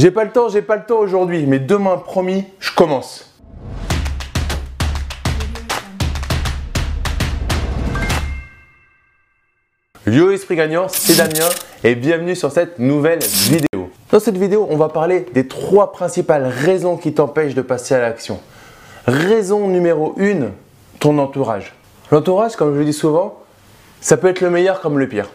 J'ai pas le temps, j'ai pas le temps aujourd'hui, mais demain, promis, je commence. Yo Esprit Gagnant, c'est Damien et bienvenue sur cette nouvelle vidéo. Dans cette vidéo, on va parler des trois principales raisons qui t'empêchent de passer à l'action. Raison numéro 1, ton entourage. L'entourage, comme je le dis souvent, ça peut être le meilleur comme le pire.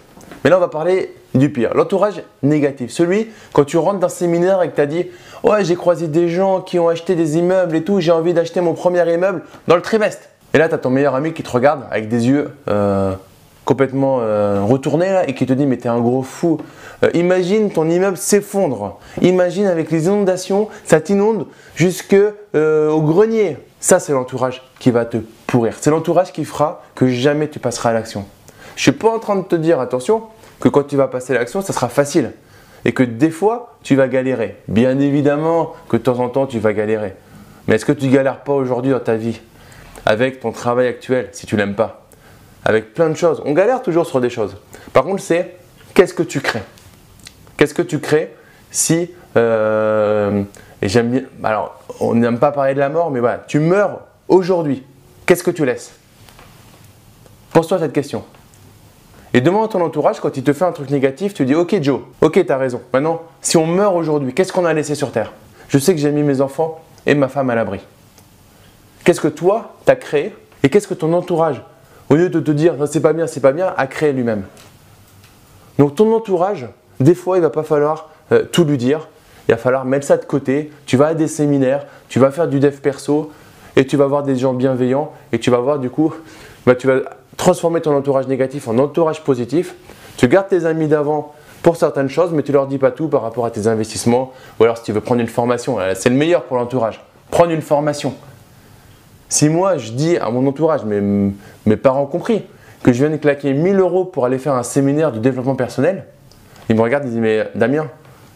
Mais là, on va parler du pire. L'entourage négatif. Celui, quand tu rentres dans un séminaire et que tu as dit Ouais, j'ai croisé des gens qui ont acheté des immeubles et tout, j'ai envie d'acheter mon premier immeuble dans le trimestre. Et là, tu as ton meilleur ami qui te regarde avec des yeux euh, complètement euh, retournés et qui te dit Mais t'es un gros fou. Euh, imagine ton immeuble s'effondre. Imagine avec les inondations, ça t'inonde jusque au grenier. Ça, c'est l'entourage qui va te pourrir. C'est l'entourage qui fera que jamais tu passeras à l'action. Je suis pas en train de te dire, attention, que quand tu vas passer l'action, ça sera facile. Et que des fois, tu vas galérer. Bien évidemment que de temps en temps, tu vas galérer. Mais est-ce que tu galères pas aujourd'hui dans ta vie Avec ton travail actuel, si tu l'aimes pas? Avec plein de choses. On galère toujours sur des choses. Par contre, c'est qu'est-ce que tu crées? Qu'est-ce que tu crées si. Euh, et j'aime bien. Alors, on n'aime pas parler de la mort, mais voilà, tu meurs aujourd'hui. Qu'est-ce que tu laisses? Pose-toi cette question. Et demande à ton entourage, quand il te fait un truc négatif, tu dis Ok, Joe, ok, tu as raison. Maintenant, si on meurt aujourd'hui, qu'est-ce qu'on a laissé sur Terre? Je sais que j'ai mis mes enfants et ma femme à l'abri. Qu'est-ce que toi, tu as créé Et qu'est-ce que ton entourage, au lieu de te dire c'est pas bien, c'est pas bien, a créé lui-même? Donc ton entourage, des fois, il va pas falloir euh, tout lui dire. Il va falloir mettre ça de côté. Tu vas à des séminaires, tu vas faire du dev perso et tu vas voir des gens bienveillants et tu vas voir du coup, bah, tu vas transformer ton entourage négatif en entourage positif. Tu gardes tes amis d'avant pour certaines choses, mais tu leur dis pas tout par rapport à tes investissements. Ou alors si tu veux prendre une formation, c'est le meilleur pour l'entourage. Prendre une formation. Si moi je dis à mon entourage, mes, parents compris, que je viens de claquer 1000 euros pour aller faire un séminaire de développement personnel, ils me regardent et disent Mais Damien,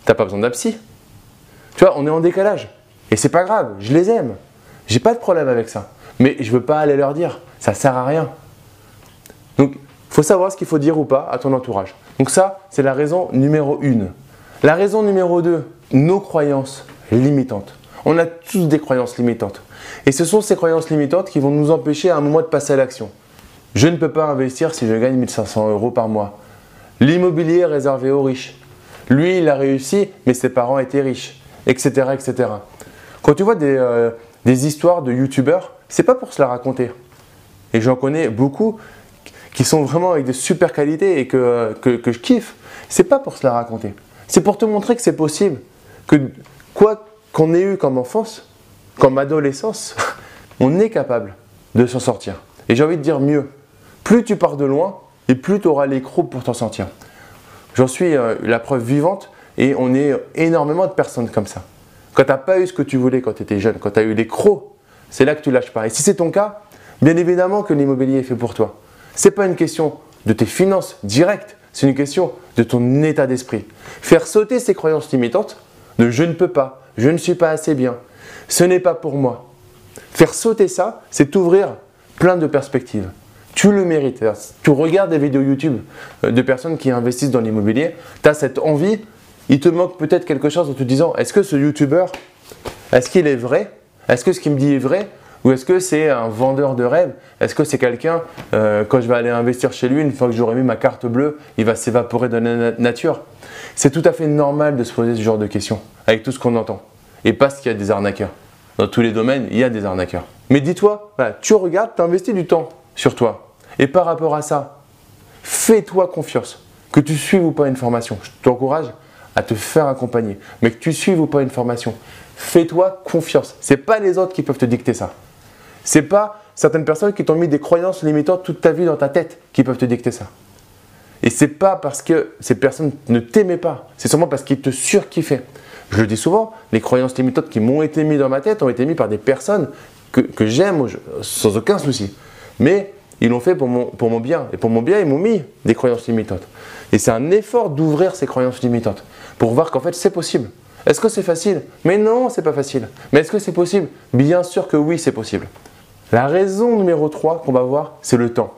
t'as pas besoin d'absy. Tu vois, on est en décalage. Et c'est pas grave, je les aime. J'ai pas de problème avec ça. Mais je veux pas aller leur dire, ça sert à rien. Donc, il faut savoir ce qu'il faut dire ou pas à ton entourage. Donc ça, c'est la raison numéro une. La raison numéro deux, nos croyances limitantes. On a tous des croyances limitantes. Et ce sont ces croyances limitantes qui vont nous empêcher à un moment de passer à l'action. Je ne peux pas investir si je gagne 1500 euros par mois. L'immobilier est réservé aux riches. Lui, il a réussi, mais ses parents étaient riches, etc. etc. Quand tu vois des, euh, des histoires de youtubeurs, c'est pas pour se la raconter. Et j'en connais beaucoup qui sont vraiment avec de super qualités et que, que, je kiffe, c'est pas pour se la raconter. C'est pour te montrer que c'est possible. Que quoi qu'on ait eu comme enfance, comme adolescence, on est capable de s'en sortir. Et j'ai envie de dire mieux. Plus tu pars de loin, et plus tu auras les crocs pour t'en sortir. J'en suis euh, la preuve vivante et on est énormément de personnes comme ça. Quand tu n'as pas eu ce que tu voulais quand tu étais jeune, quand tu as eu les crocs, c'est là que tu lâches pas. Et si c'est ton cas, bien évidemment que l'immobilier est fait pour toi. N'est pas une question de tes finances directes, c'est une question de ton état d'esprit. Faire sauter ces croyances limitantes de je ne peux pas, je ne suis pas assez bien, ce n'est pas pour moi. Faire sauter ça, c'est t'ouvrir plein de perspectives. Tu le mérites. Tu regardes des vidéos YouTube euh, de personnes qui investissent dans l'immobilier, tu as cette envie, il te manque peut-être quelque chose en te disant est-ce que ce YouTuber, est-ce qu'il est vrai? Est-ce que ce qu'il me dit est vrai? Ou est-ce que c'est un vendeur de rêve? Est-ce que c'est quelqu'un, euh, quand je vais aller investir chez lui, une fois que j'aurai mis ma carte bleue, il va s'évaporer de la nature? C'est tout à fait normal de se poser ce genre de questions, avec tout ce qu'on entend. Et parce qu'il y a des arnaqueurs. Dans tous les domaines, il y a des arnaqueurs. Mais dis-toi, tu regardes, tu investis du temps sur toi. Et par rapport à ça, fais-toi confiance. Que tu suives ou pas une formation, je t'encourage à te faire accompagner. Mais que tu suives ou pas une formation, fais-toi confiance. Ce n'est pas les autres qui peuvent te dicter ça. C'est pas certaines personnes qui t'ont mis des croyances limitantes toute ta vie dans ta tête qui peuvent te dicter ça. Et c'est pas parce que ces personnes ne t'aimaient pas, c'est seulement parce qu'ils te surkiffaient. Je le dis souvent, les croyances limitantes qui m'ont été mises dans ma tête ont été mises par des personnes que, j'aime sans aucun souci. Mais ils l'ont fait pour mon, pour mon bien. Et pour mon bien, ils m'ont mis des croyances limitantes. Et c'est un effort d'ouvrir ces croyances limitantes pour voir qu'en fait c'est possible. Est-ce que c'est facile? Mais non, c'est pas facile. Mais est-ce que c'est possible? Bien sûr que oui, c'est possible. La raison numéro 3 qu'on va voir, c'est le temps.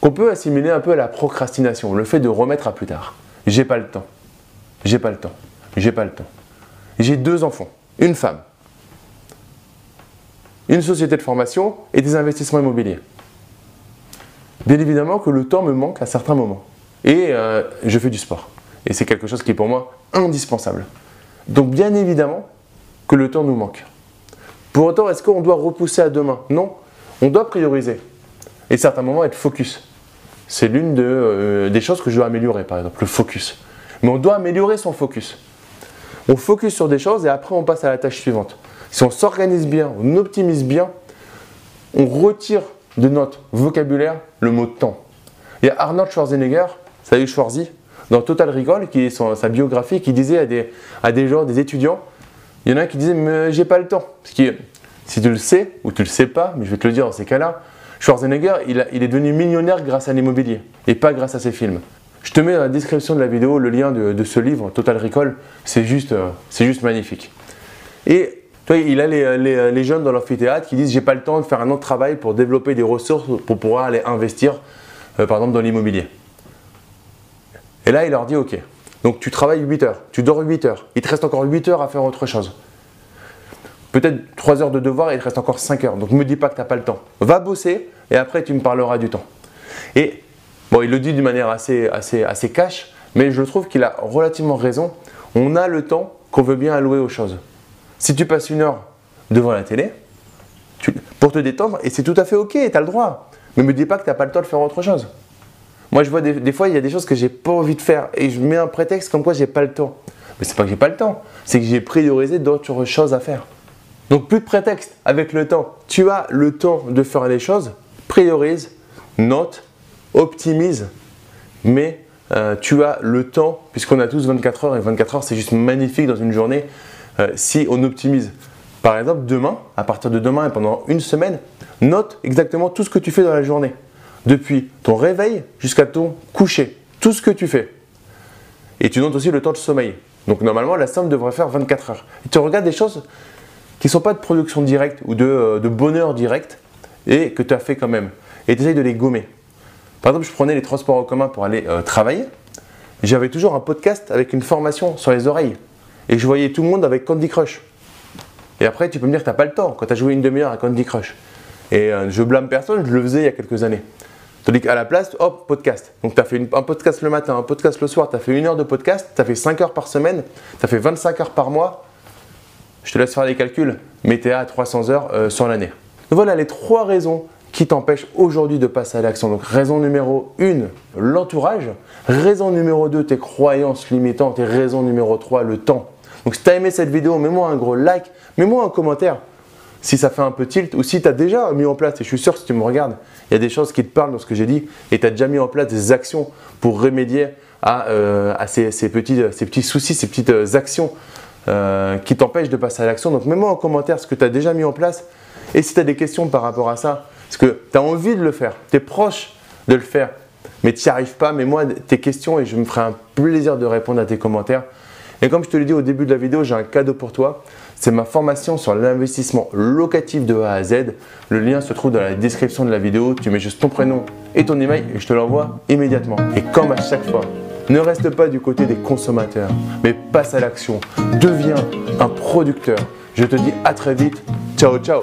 Qu'on peut assimiler un peu à la procrastination, le fait de remettre à plus tard. J'ai pas le temps. J'ai pas le temps. j'ai pas le temps. J'ai deux enfants, une femme, une société de formation et des investissements immobiliers. Bien évidemment que le temps me manque à certains moments. Et euh, je fais du sport. Et c'est quelque chose qui est pour moi indispensable. Donc bien évidemment que le temps nous manque. Pour autant, est-ce qu'on doit repousser à demain? Non, on doit prioriser. Et certains moments être focus. C'est l'une euh, des choses que je dois améliorer, par exemple, le focus. Mais on doit améliorer son focus. On focus sur des choses et après on passe à la tâche suivante. Si on s'organise bien, on optimise bien, on retire de notre vocabulaire le mot temps. Il y a Arnold Schwarzenegger, salut Schwarzy, dans Total Recall, qui est sa biographie, qui disait à des, gens, des étudiants, il y en a qui disait mais j'ai pas le temps. Parce que si tu le sais, ou tu le sais pas, mais je vais te le dire dans ces cas-là, Schwarzenegger, il, est devenu millionnaire grâce à l'immobilier et pas grâce à ses films. Je te mets dans la description de la vidéo le lien de, ce livre, Total Recall. C'est juste, euh, magnifique. Et il a les, jeunes dans l'amphithéâtre qui disent j'ai pas le temps de faire un autre travail pour développer des ressources pour pouvoir aller investir, euh, par exemple, dans l'immobilier. Et là, il leur dit ok. Donc tu travailles 8 heures, tu dors 8 heures, il te reste encore 8 heures à faire autre chose. Peut-être 3 heures de devoir et il te reste encore 5 heures. Donc ne me dis pas que tu n'as pas le temps. Va bosser et après tu me parleras du temps. Et bon, il le dit d'une manière assez, assez, assez cash, mais je trouve qu'il a relativement raison. On a le temps qu'on veut bien allouer aux choses. Si tu passes une heure devant la télé, pour te détendre, et c'est tout à fait ok, tu as le droit. Mais ne me dis pas que tu n'as pas le temps de faire autre chose. Moi, je vois des, fois, il y a des choses que j'ai pas envie de faire et je mets un prétexte comme quoi j'ai pas le temps. Mais c'est pas que j'ai pas le temps, c'est que j'ai priorisé d'autres choses à faire. Donc plus de prétexte avec le temps. Tu as le temps de faire les choses, priorise, note, optimise, mais euh, tu as le temps, puisqu'on a tous 24 heures et 24 heures c'est juste magnifique dans une journée euh, si on optimise. Par exemple, demain, à partir de demain et pendant une semaine, note exactement tout ce que tu fais dans la journée depuis ton réveil jusqu'à ton coucher, tout ce que tu fais. Et tu notes aussi le temps de sommeil. Donc normalement, la somme devrait faire 24 heures. Et tu regardes des choses qui ne sont pas de production directe ou de, euh, bonheur direct et que tu as fait quand même. Et tu essayes de les gommer. Par exemple, je prenais les transports en commun pour aller euh, travailler. J'avais toujours un podcast avec une formation sur les oreilles. Et je voyais tout le monde avec Candy Crush. Et après, tu peux me dire que tu n'as pas le temps quand tu as joué une demi-heure à Candy Crush. Et euh, je blâme personne, je le faisais il y a quelques années. Tandis qu'à la place, hop, podcast. Donc tu as fait un podcast le matin, un podcast le soir, tu as fait une heure de podcast, tu as fait 5 heures par semaine, tu as fait 25 heures par mois. Je te laisse faire les calculs, mais tu es à 300 heures euh, sur l'année. Voilà les trois raisons qui t'empêchent aujourd'hui de passer à l'action. Donc raison numéro 1, l'entourage. Raison numéro 2, tes croyances limitantes. Et raison numéro 3, le temps. Donc si tu as aimé cette vidéo, mets-moi un gros like, mets-moi un commentaire si ça fait un peu tilt ou si tu as déjà mis en place, et je suis sûr si tu me regardes, il y a des choses qui te parlent dans ce que j'ai dit et tu as déjà mis en place des actions pour remédier à, euh, ces, petits, ces, petits, soucis, ces petites euh, actions euh, qui t'empêchent de passer à l'action. Donc mets-moi en commentaire ce que tu as déjà mis en place et si tu as des questions par rapport à ça, parce que tu as envie de le faire, tu es proche de le faire, mais tu n'y arrives pas, mets-moi tes questions et je me ferai un plaisir de répondre à tes commentaires. Et comme je te l'ai dit au début de la vidéo, j'ai un cadeau pour toi. C'est ma formation sur l'investissement locatif de A à Z. Le lien se trouve dans la description de la vidéo. Tu mets juste ton prénom et ton email et je te l'envoie immédiatement. Et comme à chaque fois, ne reste pas du côté des consommateurs, mais passe à l'action. Deviens un producteur. Je te dis à très vite. Ciao, ciao